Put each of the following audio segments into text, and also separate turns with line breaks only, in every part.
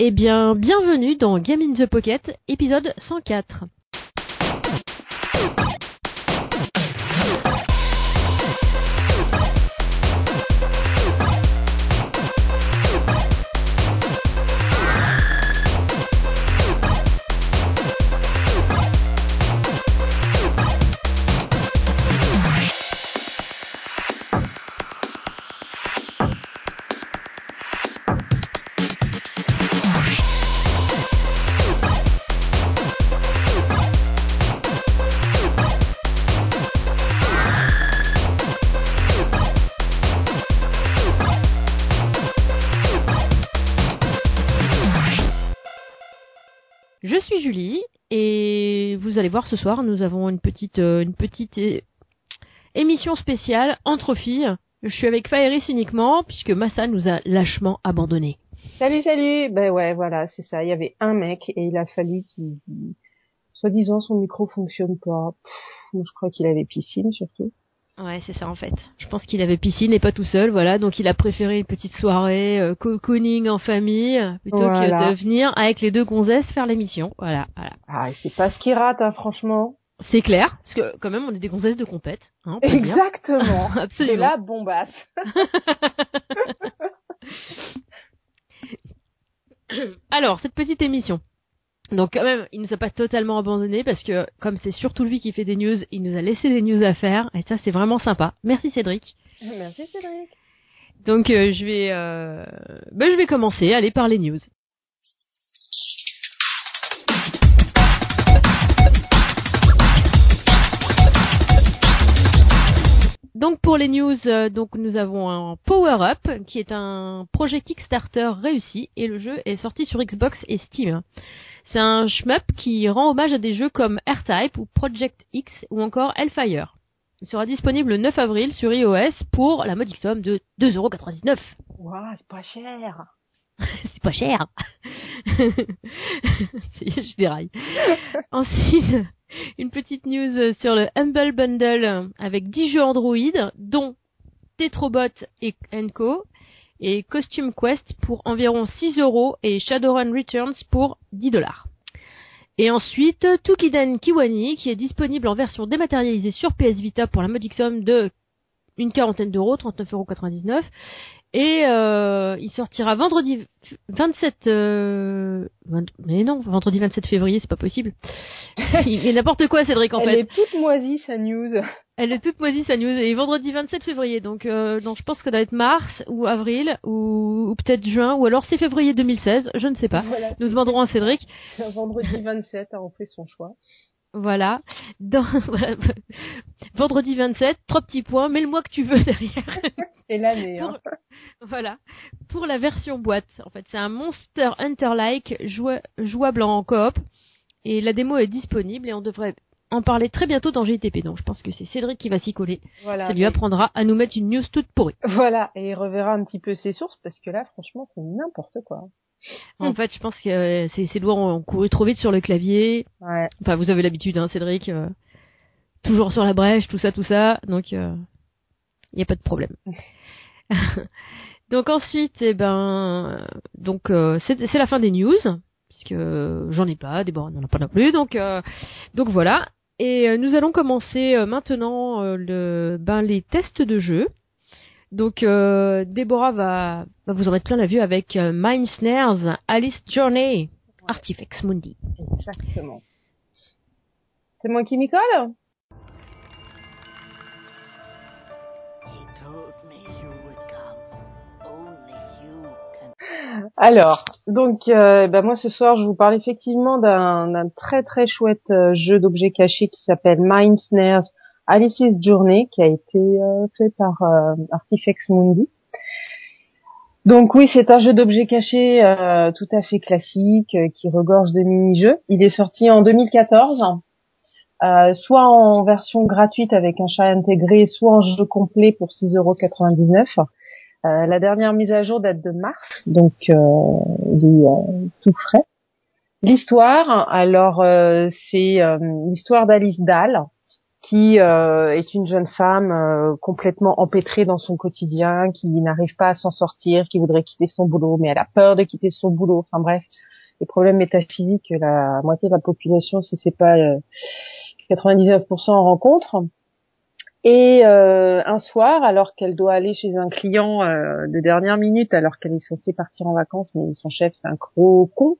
Eh bien, bienvenue dans Game in the Pocket, épisode 104. Je suis Julie et vous allez voir ce soir, nous avons une petite, euh, une petite é- émission spéciale entre filles. Je suis avec Faeris uniquement puisque Massa nous a lâchement abandonnés.
Salut, salut. Ben ouais, voilà, c'est ça. Il y avait un mec et il a fallu qu'il, qu'il- soi-disant, son micro fonctionne pas. Je crois qu'il avait piscine surtout.
Ouais, c'est ça en fait. Je pense qu'il avait piscine et pas tout seul, voilà. Donc il a préféré une petite soirée euh, cocooning en famille plutôt
Voilà.
que de venir avec les deux gonzesses faire l'émission. Voilà, voilà.
Ah, et c'est pas ce qu'il rate, hein, franchement.
C'est clair, parce que quand même on est des gonzesses de compète. Hein.
Exactement. c'est
Absolument.
la bombasse.
Alors, cette petite émission. Donc quand même, il nous a pas totalement abandonné parce que comme c'est surtout lui qui fait des news, il nous a laissé des news à faire et ça c'est vraiment sympa. Merci Cédric.
Merci, Cédric.
Donc euh, je vais euh, ben, je vais commencer, aller par les news. Donc pour les news, euh, donc nous avons un Power Up qui est un projet Kickstarter réussi et le jeu est sorti sur Xbox et Steam. C'est un shmup qui rend hommage à des jeux comme R-Type ou Project X ou encore Hellfire. Il sera disponible le 9 avril sur iOS pour la modique somme de 2,99€.
Ouah, c'est pas cher.
C'est pas cher. Je déraille. Ensuite, une petite news sur le Humble Bundle avec 10 jeux Android, dont Tetrobot et Co. et Costume Quest pour environ 6 euros et Shadowrun Returns pour 10 dollars. Et ensuite, Tukiden Kiwani, qui est disponible en version dématérialisée sur PS Vita pour la modique somme de une quarantaine d'euros, 39,99€. Et euh, il sortira vendredi 27... Euh... Mais non, vendredi 27 février, c'est pas possible. il fait n'importe quoi, Cédric, en
Elle
fait.
est toute moisie, sa news.
Elle est toute moisie, sa news. Et vendredi 27 février, donc, euh, donc je pense que ça doit être mars ou avril ou, ou peut-être juin ou alors c'est février 2016, je ne sais pas.
Voilà.
Nous demanderons à Cédric.
Un vendredi 27, hein, on fait son choix.
Voilà. Dans. Vendredi 27, trois petits points, mets le mois que tu veux derrière.
Et l'année,
Pour-
hein.
Voilà. Pour la version boîte, en fait, c'est un Monster Hunter-like joua- jouable en coop. Et la démo est disponible et on devrait en parler très bientôt dans GTP. Donc je pense que c'est Cédric qui va s'y coller.
Voilà.
Ça lui apprendra à nous mettre une news toute pourrie.
Voilà. Et il reverra un petit peu ses sources parce que là, franchement, c'est n'importe quoi.
En fait, je pense que euh, ses, ses doigts ont couru trop vite sur le clavier.
Ouais.
Enfin, vous avez l'habitude, hein, Cédric. euh, toujours sur la brèche, tout ça, tout ça. Donc, il n'y a pas de problème. donc ensuite, eh ben, donc euh, c'est c'est la fin des news, puisque j'en ai pas, Déborah n'en a pas non plus. Donc, euh, donc voilà. Et euh, nous allons commencer euh, maintenant euh, le, ben, les tests de jeu. Donc, euh, Déborah va, va vous en mettre plein la vue avec euh, Mind Snares, Alice Journey, Artifex Mundi.
Exactement. C'est moi qui m'y colle? Alors, donc, euh, bah, moi ce soir, je vous parle effectivement d'un très très chouette euh, jeu d'objets cachés qui s'appelle Mind Snares Alice's Journey, qui a été euh, fait par euh, Artifex Mundi. Donc oui, c'est un jeu d'objets cachés euh, tout à fait classique, euh, qui regorge de mini-jeux. Il est sorti en 2014, euh, soit en version gratuite avec un chat intégré, soit en jeu complet pour 6,99€. Euh, la dernière mise à jour date de mars, donc il est tout frais. L'histoire, alors c'est l'histoire d'Alice Dahl, qui euh, est une jeune femme euh, complètement empêtrée dans son quotidien, qui n'arrive pas à s'en sortir, qui voudrait quitter son boulot, mais elle a peur de quitter son boulot. Enfin bref, les problèmes métaphysiques que la moitié de la population, si c'est pas 99% en rencontre. Et euh, un soir, alors qu'elle doit aller chez un client euh, de dernière minute, alors qu'elle est censée partir en vacances, mais son chef c'est un gros con,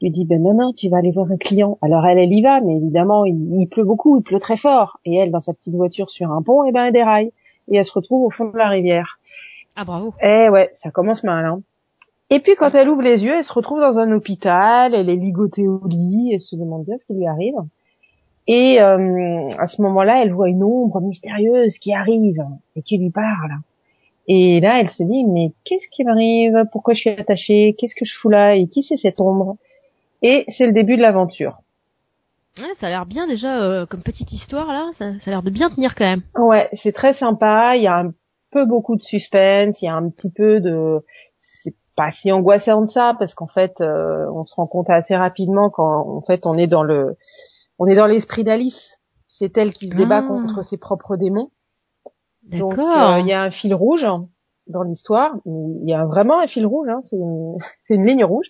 lui dit ben non non, tu vas aller voir un client. Alors elle elle y va, mais évidemment il, pleut beaucoup, il pleut très fort, et elle dans sa petite voiture sur un pont, et eh ben elle déraille et elle se retrouve au fond de la rivière.
Ah bravo.
Eh ouais, ça commence mal. Hein. Et puis quand elle ouvre les yeux, elle se retrouve dans un hôpital, elle est ligotée au lit, elle se demande bien ce qui lui arrive. Et euh, à ce moment-là, elle voit une ombre mystérieuse qui arrive et qui lui parle. Et là, elle se dit, mais qu'est-ce qui m'arrive? Pourquoi je suis attachée? Qu'est-ce que je fous là? Et qui c'est cette ombre? Et c'est le début de l'aventure.
Ouais, ça a l'air bien déjà euh, comme petite histoire là. Ça, ça a l'air de bien tenir quand même.
Ouais, c'est très sympa. Il y a un peu beaucoup de suspense. Il y a un petit peu de c'est pas si angoissant de ça parce qu'en fait, euh, on se rend compte assez rapidement quand en fait on est dans le on est dans l'esprit d'Alice. C'est elle qui se débat ah. contre ses propres démons. Donc euh, il y a un fil rouge dans l'histoire. Il y a vraiment un fil rouge. Hein. C'est une, ligne rouge.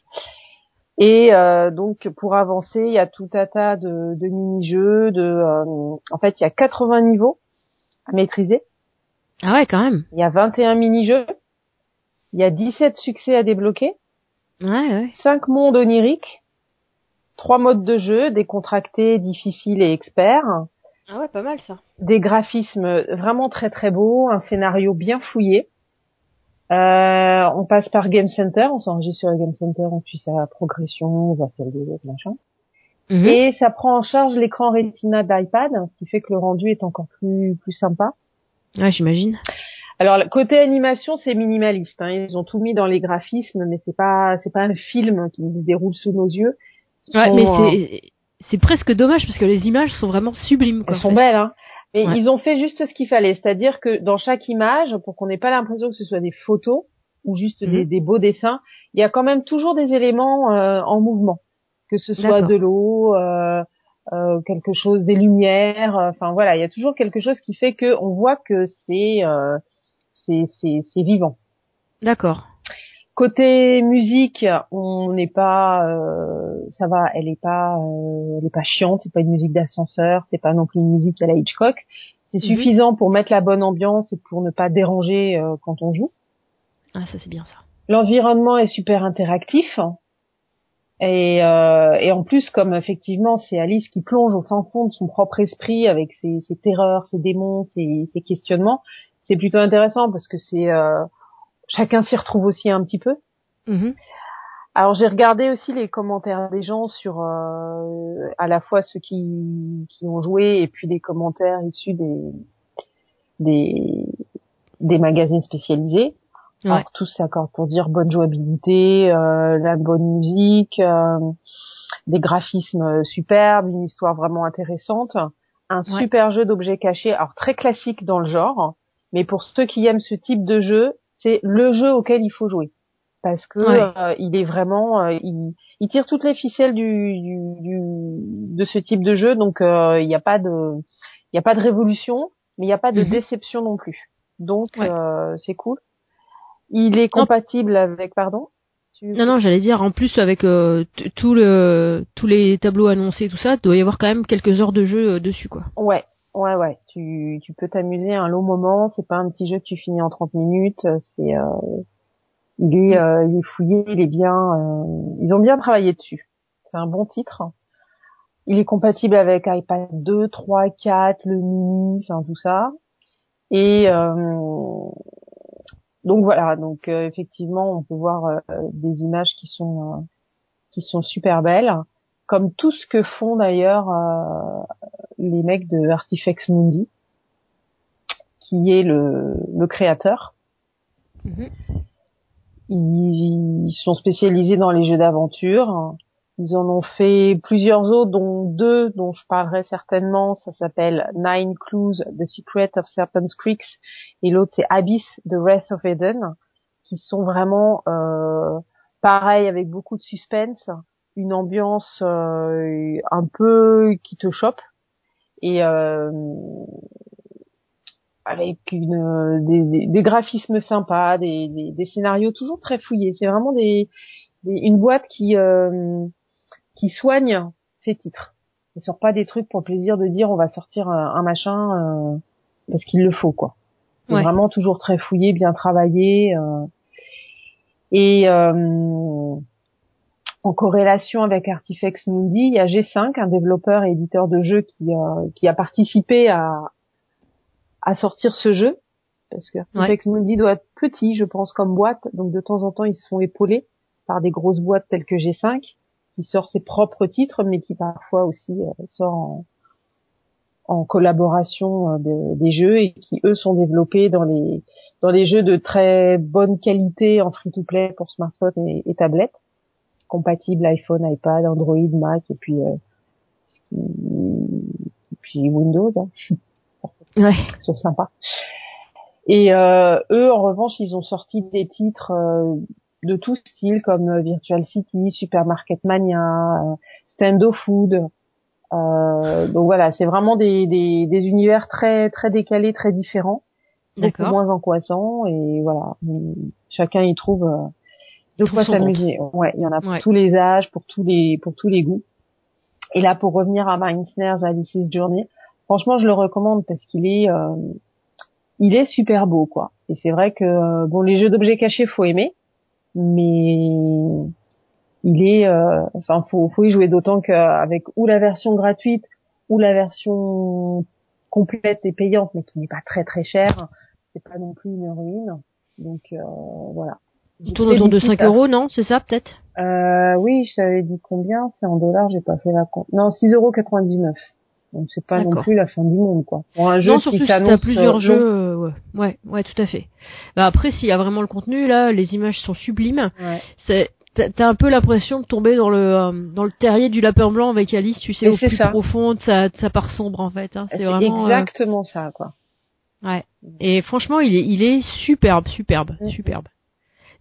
Et euh, donc pour avancer, il y a tout un tas de, de mini-jeux. De, euh, en fait, il y a 80 niveaux à maîtriser.
Ah ouais, quand même.
Il y a 21 mini-jeux. Il y a 17 succès à débloquer.
Ouais, ouais.
5 mondes oniriques trois modes de jeu, décontracté, difficile et expert.
Ah ouais, pas mal ça.
Des graphismes vraiment très très beaux, un scénario bien fouillé. Euh, on passe par Game Center, on s'enregistre sur le Game Center, on suit sa progression, on voit celle des autres, machin. Mhm. Et ça prend en charge l'écran Retina d'iPad, ce qui fait que le rendu est encore plus plus sympa.
Ouais, j'imagine.
Alors côté animation, c'est minimaliste. Hein. Ils ont tout mis dans les graphismes, mais c'est pas c'est pas un film qui se déroule sous nos yeux.
Ouais, mais c'est c'est presque dommage parce que les images sont vraiment sublimes.
Elles sont belles, hein. Mais ils ont fait juste ce qu'il fallait, c'est-à-dire que dans chaque image, pour qu'on n'ait pas l'impression que ce soit des photos ou juste des, mhm. des, beaux dessins, il y a quand même toujours des éléments euh, en mouvement, que ce soit de l'eau, euh, euh, quelque chose, des lumières, euh, enfin voilà, il y a toujours quelque chose qui fait que on voit que c'est euh, c'est c'est vivant.
D'accord.
Côté musique, on n'est pas, euh, ça va, elle est pas, euh, elle est pas chiante, c'est pas une musique d'ascenseur, c'est pas non plus une musique à la Hitchcock. C'est mhm. suffisant pour mettre la bonne ambiance et pour ne pas déranger euh, quand on joue.
Ah, ça c'est bien ça.
L'environnement est super interactif. Et, et en plus, comme effectivement c'est Alice qui plonge au fin fond de son propre esprit avec ses, ses terreurs, ses démons, ses, ses questionnements, c'est plutôt intéressant parce que c'est chacun s'y retrouve aussi un petit peu.
Mhm.
Alors j'ai regardé aussi les commentaires des gens sur euh, à la fois ceux qui, qui ont joué et puis des commentaires issus des des, des magazines spécialisés. Alors tous s'accordent pour dire bonne jouabilité, euh, la bonne musique, euh, des graphismes superbes, une histoire vraiment intéressante, un super jeu d'objets cachés, alors très classique dans le genre, mais pour ceux qui aiment ce type de jeu, c'est le jeu auquel il faut jouer. Parce que euh, il est vraiment euh, il, il, tire toutes les ficelles du, du, de ce type de jeu. Donc euh, il n'y a pas de il y a pas de révolution mais il n'y a pas de mhm. déception non plus. Donc c'est cool. Il est compatible avec pardon
non non j'allais dire en plus avec tout le tous les tableaux annoncés tout ça il doit y avoir quand même quelques heures de jeu dessus quoi.
Ouais Ouais, ouais, tu, tu peux t'amuser un long moment. C'est pas un petit jeu que tu finis en 30 minutes. C'est, euh, il est, euh, il est fouillé, il est bien. Euh, ils ont bien travaillé dessus. C'est un bon titre. Il est compatible avec iPad 2, 3, 4, le mini, enfin tout ça. Et donc voilà, donc effectivement, on peut voir des images qui sont qui sont super belles comme tout ce que font d'ailleurs euh, les mecs de Artifex Mundi, qui est le, le créateur. Mhm. Ils, sont spécialisés dans les jeux d'aventure. Ils en ont fait plusieurs autres, dont deux dont je parlerai certainement. Ça s'appelle Nine Clues, The Secret of Serpent's Creeks, et l'autre c'est Abyss, The Wrath of Eden, qui sont vraiment euh, pareil avec beaucoup de suspense une ambiance euh, un peu qui te chope et euh, avec une des, des, graphismes sympas, des, des, des, scénarios toujours très fouillés. C'est vraiment des, une boîte qui euh, qui soigne ses titres. ne sort pas des trucs pour le plaisir de dire on va sortir un, un machin euh, parce qu'il le faut quoi. C'est vraiment toujours très fouillé, bien travaillé. Euh, et euh, en corrélation avec Artifex Mundi, il y a G5, un développeur et éditeur de jeux qui, euh, qui a participé à, à sortir ce jeu. Parce que Artifex Mundi doit être petit, je pense, comme boîte. Donc de temps en temps, ils se font épauler par des grosses boîtes telles que G5, qui sort ses propres titres, mais qui parfois aussi euh, sort en, en collaboration euh, des jeux et qui eux sont développés dans les dans les jeux de très bonne qualité en free to play pour smartphone et, et tablette compatible iPhone, iPad, Android, Mac et puis euh, et puis Windows. Hein.
Ouais.
Ils sont sympas. Et euh, eux, en revanche, ils ont sorti des titres euh, de tout style comme Virtual City, Supermarket Mania, Stendo Food. donc voilà, c'est vraiment des, des, des, univers très très décalés, très différents, beaucoup moins angoissants et voilà, chacun y trouve de quoi s'amuser. Ouais, il y en a pour tous les âges, pour tous les pour tous les goûts. Et là, pour revenir à Mindsnares Alice's Journey, franchement, je le recommande parce qu'il est euh, il est super beau, quoi. Et c'est vrai que euh, bon, les jeux d'objets cachés, faut aimer, mais il est, euh, enfin, faut faut y jouer d'autant qu'avec ou la version gratuite ou la version complète et payante, mais qui n'est pas très très chère, c'est pas non plus une ruine. Donc euh, voilà.
Il tourne autour de 5 euros, non C'est ça, peut-être?
Euh, Oui, je t'avais dit combien C'est en dollars, j'ai pas fait la compte. Non, 6,99 euros. Donc c'est pas non plus la fin du monde, quoi.
Pour un jeu non, surtout qui si plusieurs euh, jeux, euh, ouais. ouais, ouais, tout à fait. Bah après, s'il y a vraiment le contenu, là, les images sont sublimes. Ouais. C'est T'as un peu l'impression de tomber dans le euh, dans le terrier du lapin blanc avec Alice, tu sais, au plus ça. profond de sa, de sa part sombre en fait. Hein.
C'est vraiment exactement ça, quoi.
Ouais. Et franchement, il est il est superbe, superbe, mm. superbe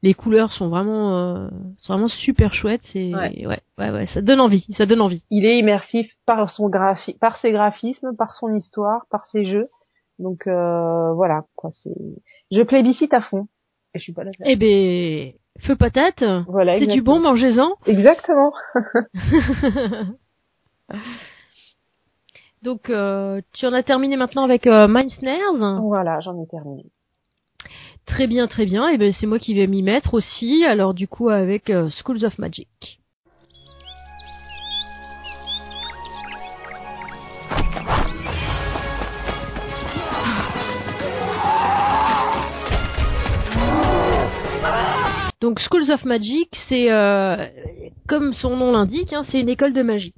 les couleurs sont vraiment euh, sont vraiment super chouettes c'est ouais. ouais. ouais ça donne envie ça donne envie.
Il est immersif par son graphi par ses graphismes par son histoire par ses jeux. Donc euh, voilà quoi c'est je plébiscite à fond. Et je suis pas là
eh ben feu patate voilà c'est du bon mangez-en.
Exactement.
Donc euh, tu en as terminé maintenant avec euh, Snares
voilà j'en ai terminé
Très bien, très bien. Et ben c'est moi qui vais m'y mettre aussi. Alors du coup avec euh, Schools of Magic. Donc Schools of Magic, c'est euh, comme son nom l'indique, hein, c'est une école de magie.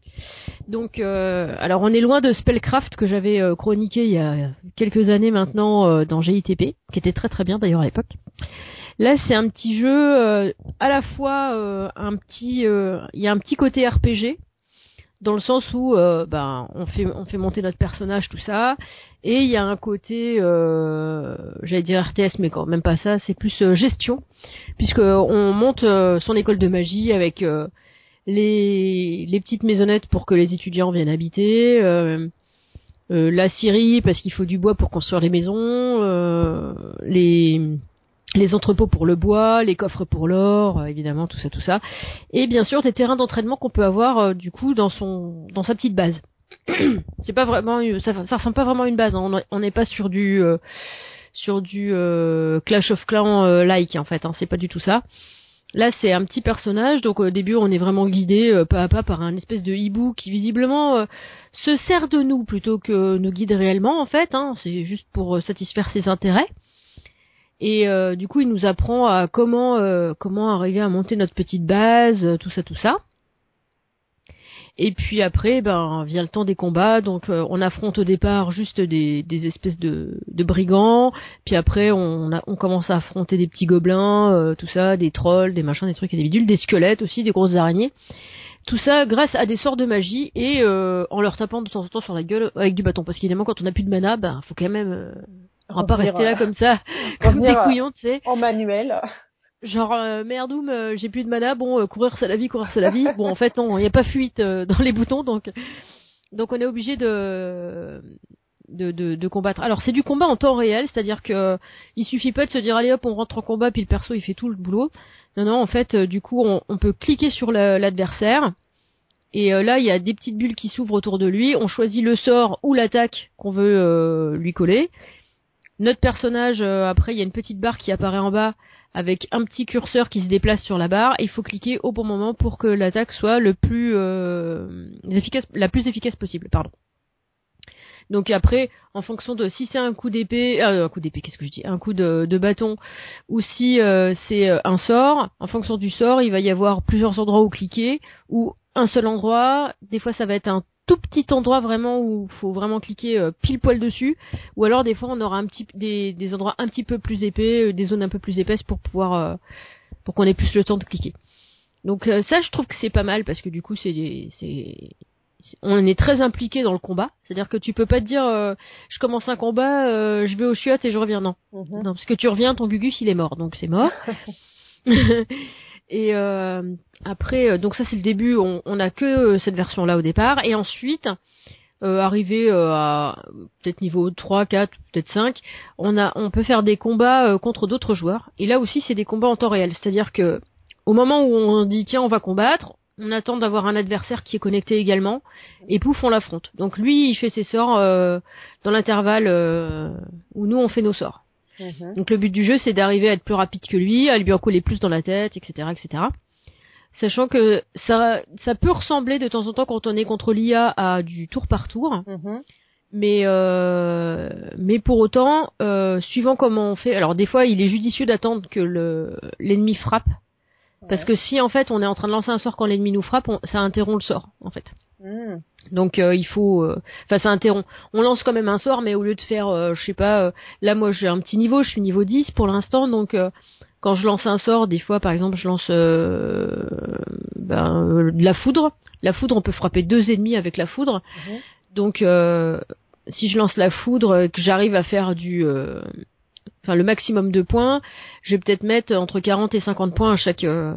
Donc, euh, alors on est loin de Spellcraft que j'avais euh, chroniqué il y a quelques années maintenant euh, dans GITP, qui était très très bien d'ailleurs à l'époque. Là, c'est un petit jeu à la fois un petit, il y a un petit côté RPG dans le sens où ben on fait on fait monter notre personnage tout ça et il y a un côté j'allais dire RTS mais quand même pas ça c'est plus gestion puisque on monte son école de magie avec les, les petites maisonnettes pour que les étudiants viennent habiter, euh, euh, la scierie parce qu'il faut du bois pour construire les maisons, euh, les les entrepôts pour le bois, les coffres pour l'or, évidemment tout ça tout ça, et bien sûr des terrains d'entraînement qu'on peut avoir du coup dans son dans sa petite base. c'est pas vraiment ça, ça ressemble pas vraiment à une base, hein. on n'est pas sur du sur du Clash of Clans like en fait, hein. c'est pas du tout ça. Là, c'est un petit personnage, donc au début, on est vraiment guidé euh, pas à pas par un espèce de hibou qui visiblement euh, se sert de nous plutôt que nous guide réellement, en fait. Hein, c'est juste pour euh, satisfaire ses intérêts. Et du coup, il nous apprend à comment comment arriver à monter notre petite base, tout ça, tout ça. Et puis après, ben vient le temps des combats. Donc euh, on affronte au départ juste des, des espèces de, de, brigands. Puis après, on, on, commence à affronter des petits gobelins, euh, tout ça, des trolls, des machins, des trucs et des bidules, des squelettes aussi, des grosses araignées. Tout ça grâce à des sorts de magie et euh, en leur tapant de temps en temps sur la gueule avec du bâton. Parce qu'évidemment, quand on a plus de mana, ben faut quand même on va pas rester là comme ça, comme des couillons, tu sais.
En manuel
genre euh, merdoum euh, j'ai plus de mana bon euh, courir c'est la vie courir c'est la vie bon en fait non il n'y a pas fuite dans les boutons donc Donc on est obligé de de, combattre. Alors c'est du combat en temps réel, c'est-à-dire que il suffit pas de se dire allez hop on rentre en combat puis le perso il fait tout le boulot. Non non en fait euh, du coup on, on peut cliquer sur la- l'adversaire et euh, là il y a des petites bulles qui s'ouvrent autour de lui. On choisit le sort ou l'attaque qu'on veut euh, lui coller. Notre personnage euh, après il y a une petite barre qui apparaît en bas avec un petit curseur qui se déplace sur la barre. Il faut cliquer au bon moment pour que l'attaque soit le plus euh, efficace, la plus efficace possible. Pardon. Donc après, en fonction de si c'est un coup d'épée, euh, un coup d'épée, qu'est-ce que je dis, un coup de, bâton, ou si euh, c'est euh, un sort, en fonction du sort, il va y avoir plusieurs endroits où cliquer, ou un seul endroit. Des fois, ça va être un tout petit endroit vraiment où faut vraiment cliquer euh, pile poil dessus, ou alors des fois on aura un petit des, des endroits un petit peu plus épais, euh, des zones un peu plus épaisses pour pouvoir euh, pour qu'on ait plus le temps de cliquer. Donc euh, ça, je trouve que c'est pas mal parce que du coup, c'est c'est on est très impliqué dans le combat. C'est-à-dire que tu peux pas te dire, euh, je commence un combat, euh, je vais aux chiottes et je reviens. Non,
Mhm.
non, parce que tu reviens, ton Gugus il est mort, donc c'est mort. et euh, après, euh, donc ça c'est le début. On, on a que euh, cette version-là au départ, et ensuite. Euh, arrivé à peut-être niveau 3, 4, peut-être 5, on a on peut faire des combats contre d'autres joueurs et là aussi c'est des combats en temps réel, c'est-à-dire que au moment où on dit tiens on va combattre, on attend d'avoir un adversaire qui est connecté également et pouf on l'affronte. Donc lui il fait ses sorts dans l'intervalle où nous on fait nos sorts.
Mhm.
Donc le but du jeu c'est d'arriver à être plus rapide que lui, à lui en coller plus dans la tête, etc., etc. Sachant que ça ça peut ressembler de temps en temps quand on est contre l'IA à du tour par tour,
Mhm.
mais euh, mais pour autant euh, suivant comment on fait. Alors des fois il est judicieux d'attendre que le l'ennemi frappe parce que si en fait on est en train de lancer un sort quand l'ennemi nous frappe, on- ça interrompt le sort en fait.
Mhm.
Donc euh, il faut, euh, enfin ça interrompt. On lance quand même un sort, mais au lieu de faire, euh, je sais pas, euh, là moi j'ai un petit niveau, je suis niveau 10 pour l'instant, donc euh, quand je lance un sort, des fois par exemple je lance euh, ben, de la foudre. La foudre, on peut frapper deux ennemis avec la foudre.
Mhm.
Donc euh, si je lance la foudre, que j'arrive à faire du, euh, enfin le maximum de points, je vais peut-être mettre entre 40 et 50 points à chaque euh,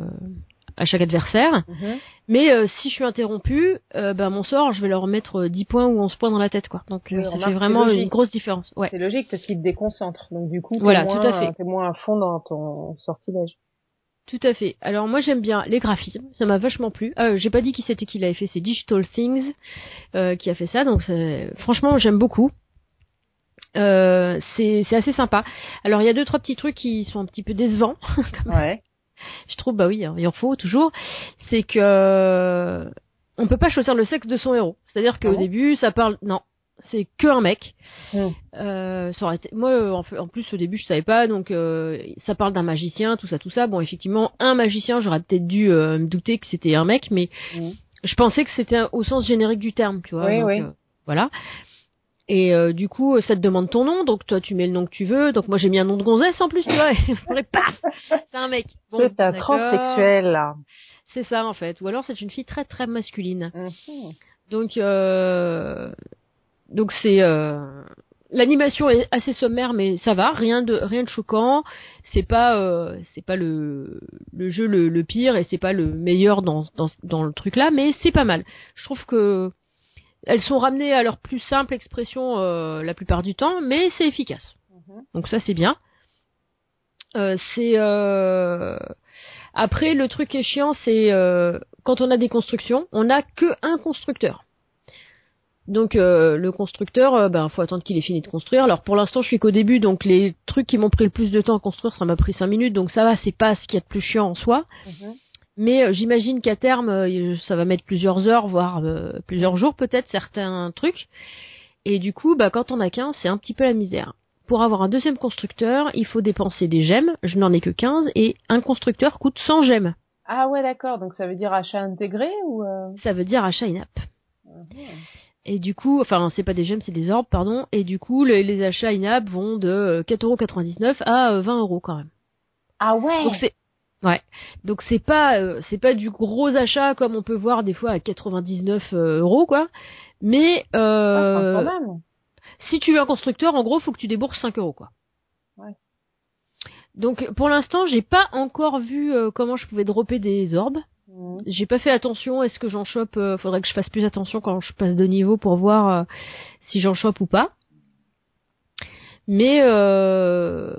à chaque adversaire.
Mhm.
Mais euh, si je suis interrompu, euh, ben mon sort, je vais leur mettre euh, 10 points ou 11 points dans la tête, quoi. Donc euh,
Oui,
ça fait vraiment une grosse différence. Ouais,
C'est logique parce qu'il te déconcentre. Donc du coup, t'es
Voilà,
moins,
tout à fait.
t'es moins à fond dans ton sortilège.
tout à fait. Alors moi j'aime bien les graphismes, ça m'a vachement plu. Euh, J'ai pas dit qui c'était qui l'avait fait, c'est Digital Things euh, qui a fait ça. Donc c'est- franchement j'aime beaucoup. Euh, c'est c'est assez sympa. Alors il y a deux trois petits trucs qui sont un petit peu décevants.
Ouais.
Je trouve bah oui il en faut toujours. C'est que on peut pas choisir le sexe de son héros. C'est à dire qu'au
Ah bon
début ça parle non c'est que un mec. Euh, ça aurait été... moi en, plus au début je savais pas donc euh, ça parle d'un magicien tout ça tout ça. Bon effectivement un magicien j'aurais peut-être dû euh, me douter que c'était un mec mais je pensais que c'était au sens générique du terme tu vois
Oui,
donc,
oui.
voilà et euh, du coup, ça te demande ton nom, donc toi tu mets le nom que tu veux. Donc moi j'ai mis un nom de gonzesse en plus, tu vois. Et paf, c'est un mec. Bon,
c'est un transsexuel là.
C'est ça en fait. Ou alors c'est une fille très très masculine.
Mhm.
Donc euh, donc c'est euh, l'animation est assez sommaire mais ça va, rien de rien de choquant. C'est pas euh, c'est pas le le jeu le, le pire et c'est pas le meilleur dans dans dans le truc là, mais c'est pas mal. Je trouve que elles sont ramenées à leur plus simple expression euh, la plupart du temps, mais c'est efficace.
Mhm.
Donc ça c'est bien. Euh, c'est euh... après le truc qui est chiant, c'est euh, quand on a des constructions, on n'a que un constructeur. Donc euh, le constructeur, ben faut attendre qu'il ait fini de construire. Alors pour l'instant, je suis qu'au début, donc les trucs qui m'ont pris le plus de temps à construire, ça m'a pris 5 minutes, donc ça va, c'est pas ce qu'il y a de plus chiant en soi.
Mhm.
Mais euh, j'imagine qu'à terme, euh, ça va mettre plusieurs heures, voire euh, plusieurs jours peut-être certains trucs. Et du coup, bah quand on a 15, c'est un petit peu la misère. Pour avoir un deuxième constructeur, il faut dépenser des gemmes. Je n'en ai que 15 et un constructeur coûte 100 gemmes.
Ah ouais, d'accord. Donc ça veut dire achat intégré ou euh...
Ça veut dire achat in-app.
Mhm.
Et du coup, enfin, c'est pas des gemmes, c'est des orbes, pardon. Et du coup, les, les achats in-app vont de euh, 4,99€ à euh, 20€ quand même.
Ah ouais.
Donc c'est ouais. Donc c'est pas euh, c'est pas du gros achat comme on peut voir des fois à 99 euros quoi. Mais
Ah,
euh,
quand même.
si tu veux un constructeur, en gros, faut que tu débourses 5 euros quoi.
Ouais.
Donc pour l'instant, j'ai pas encore vu euh, comment je pouvais dropper des orbes.
Mhm.
J'ai pas fait attention. Est-ce que j'en chope euh, Faudrait que je fasse plus attention quand je passe de niveau pour voir euh, si j'en chope ou pas. Mais euh,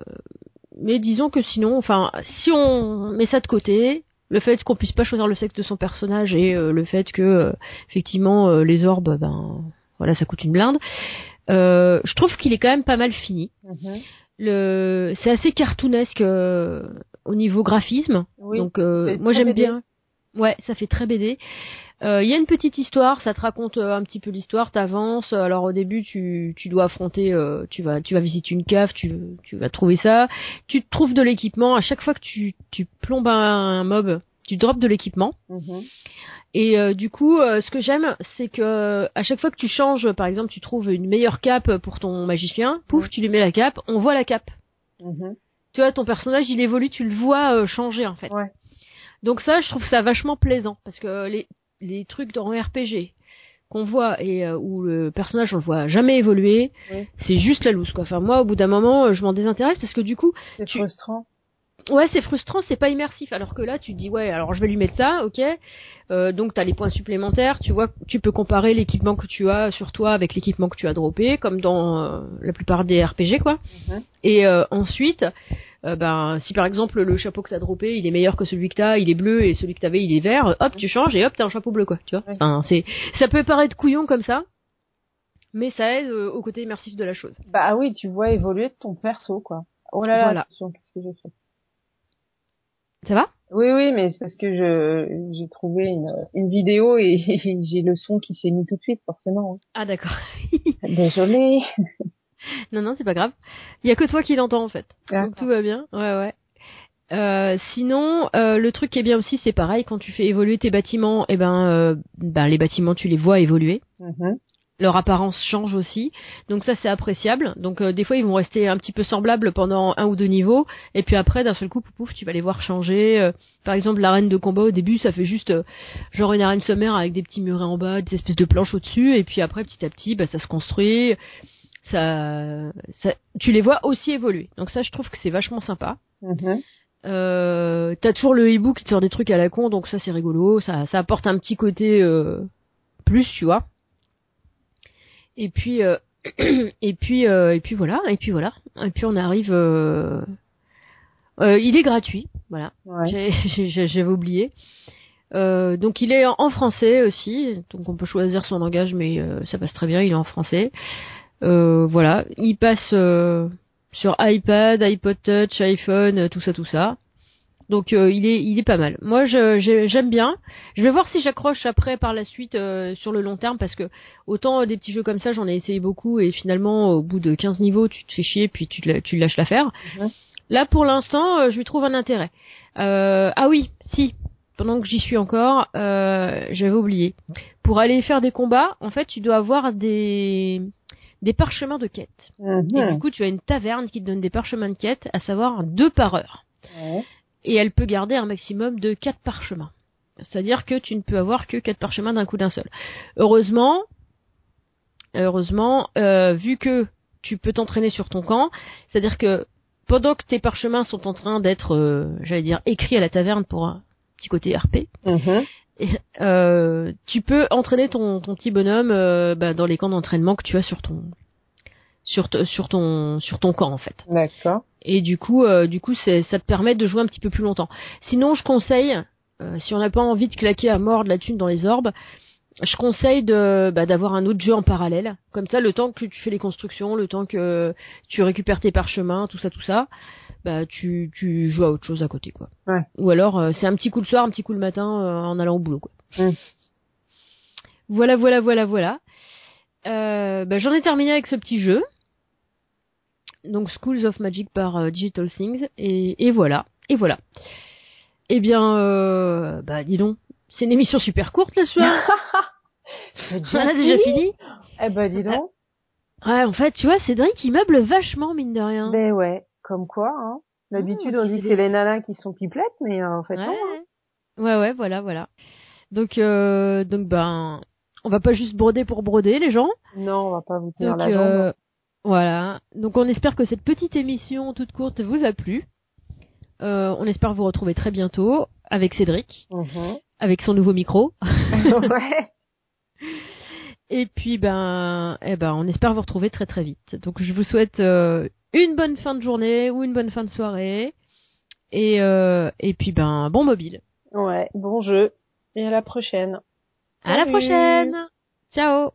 mais disons que sinon, enfin, si on met ça de côté, le fait qu'on puisse pas choisir le sexe de son personnage et euh, le fait que euh, effectivement euh, les orbes, ben voilà, ça coûte une blinde. je trouve qu'il est quand même pas mal fini.
Mhm.
Le, c'est assez cartoonesque au niveau graphisme.
Oui.
Donc moi j'aime
BD.
bien. Ouais, ça fait très BD. Euh, Il y a une petite histoire, ça te raconte euh, un petit peu l'histoire, t'avances. Alors au début, tu, tu dois affronter, euh, tu vas tu vas visiter une cave, tu, tu vas trouver ça. Tu trouves de l'équipement. À chaque fois que tu, tu plombes un, mob, tu drops de l'équipement.
Mhm.
Et euh, du coup, euh, ce que j'aime, c'est que à chaque fois que tu changes, par exemple, tu trouves une meilleure cape pour ton magicien, pouf,
Ouais.
tu lui mets la cape, on voit la cape.
Mhm.
Tu vois, ton personnage, il évolue, tu le vois euh, changer en fait.
Ouais.
Donc ça, je trouve ça vachement plaisant parce que les les trucs dans RPG qu'on voit et euh, où le personnage on le voit jamais évoluer,
Oui.
c'est juste la loose quoi. Enfin moi, au bout d'un moment, euh, je m'en désintéresse parce que du coup,
C'est
Tu-
frustrant.
Ouais, c'est frustrant, c'est pas immersif. Alors que là, tu te dis ouais, alors je vais lui mettre ça, ok. Euh, donc t'as les points supplémentaires. Tu vois, tu peux comparer l'équipement que tu as sur toi avec l'équipement que tu as droppé, comme dans euh, la plupart des RPG, quoi.
Mhm.
Et euh, ensuite, euh, ben si par exemple le chapeau que t'as droppé, il est meilleur que celui que t'as, il est bleu et celui que t'avais il est vert, hop, tu changes et hop, t'as un chapeau bleu, quoi. Tu vois. Enfin, c'est, ça peut paraître couillon comme ça, mais ça aide euh, au côté immersif de la chose.
Bah oui, tu vois évoluer ton perso, quoi. Oh là là,
Voilà.
qu'est-ce que j'ai fait?
Ça va?
Oui, oui, mais c'est parce que je j'ai trouvé une, une vidéo et j'ai le son qui s'est mis tout de suite, forcément.
Ah d'accord.
hein. Désolée.
Non, non, c'est pas grave. Il y a que toi qui l'entends en fait. Donc tout va bien. Ouais, ouais. Euh, sinon, euh, le truc qui est bien aussi, c'est pareil, quand tu fais évoluer tes bâtiments, et ben, euh, ben les bâtiments, tu les vois évoluer.
Mhm.
Leur apparence change aussi, donc ça c'est appréciable. Donc euh, des fois ils vont rester un petit peu semblables pendant un ou deux niveaux, et puis après d'un seul coup, pouf, pouf, tu vas les voir changer. Euh, par exemple, l'arène de combat au début, ça fait juste euh, genre une arène sommaire avec des petits murets en bas, des espèces de planches au-dessus, et puis après petit à petit, bah, ça se construit. Ça, ça, tu les vois aussi évoluer. Donc ça, je trouve que c'est vachement sympa.
Mhm.
Euh, t'as toujours le hibou qui te sort des trucs à la con, donc ça c'est rigolo, ça, ça apporte un petit côté euh, plus, tu vois. Et puis euh, et puis euh, et puis voilà, et puis voilà, et puis on arrive. euh, euh, il est gratuit, voilà.
Ouais.
J'avais oublié. Euh, donc il est en, français aussi, donc on peut choisir son langage, mais euh, ça passe très bien, il est en français. Euh, voilà, il passe euh, sur iPad, iPod Touch, iPhone, euh, tout ça, tout ça. Donc euh, il est il est pas mal. Moi j'aime bien. Je vais voir si j'accroche après par la suite euh, sur le long terme parce que autant euh, des petits jeux comme ça j'en ai essayé beaucoup et finalement au bout de 15 niveaux tu te fais chier puis tu te tu lâches l'affaire. Là pour l'instant je lui trouve un intérêt. Euh, ah oui si pendant que j'y suis encore euh, j'avais oublié. Pour aller faire des combats en fait tu dois avoir des des parchemins de quête. Et
Mhm.
du coup, tu as une taverne qui te donne des parchemins de quête, à savoir deux par heure. Et elle peut garder un maximum de quatre parchemins. C'est-à-dire que tu ne peux avoir que quatre parchemins d'un coup d'un seul. Heureusement, heureusement, euh, vu que tu peux t'entraîner sur ton camp, c'est-à-dire que pendant que tes parchemins sont en train d'être, euh, j'allais dire, écrits à la taverne pour petit côté RP,
Mhm.
euh, tu peux entraîner ton, ton petit bonhomme euh, bah, dans les camps d'entraînement que tu as sur ton sur, ton sur ton camp en fait.
D'accord.
Et du coup, euh, du coup, c'est, ça te permet de jouer un petit peu plus longtemps. Sinon, je conseille, si on n'a pas envie de claquer à mort de la thune dans les orbes, je conseille de bah, d'avoir un autre jeu en parallèle. Comme ça, le temps que tu fais les constructions, le temps que tu récupères tes parchemins, tout ça, tout ça, bah tu tu joues à autre chose à côté, quoi.
Ouais.
Ou alors, euh, c'est un petit coup le soir, un petit coup le matin, euh, en allant au boulot, quoi.
Mm.
Voilà, voilà, voilà, voilà. Euh, bah, j'en ai terminé avec ce petit jeu. Donc Schools of Magic par Digital Things et, et voilà et voilà. Eh bien, euh, bah dis donc, c'est une émission super courte ce soir.
C'est
On a déjà fini.
Eh ben dis donc.
Ouais, en fait, tu vois, Cédric, il meuble vachement mine de rien.
Ben ouais, comme quoi, hein. D'habitude,
Ah,
on dit
c'est
que c'est les nanas qui sont pipelettes, mais euh, en fait,
ouais.
non. hein.
ouais, ouais, voilà, voilà. Donc, euh, donc ben, on va pas juste broder pour broder, les gens.
Non, on va pas vous tenir
Donc,
la jambe.
euh, voilà. Donc, on espère que cette petite émission toute courte vous a plu. Euh, on espère vous retrouver très bientôt avec Cédric.
Mhm.
avec son nouveau micro.
ouais.
Et puis ben, eh ben, on espère vous retrouver très très vite. Donc je vous souhaite une bonne fin de journée ou une bonne fin de soirée. Et euh, et puis ben, bon mobile.
Ouais, bon jeu. Et à la prochaine.
À la prochaine. Ciao.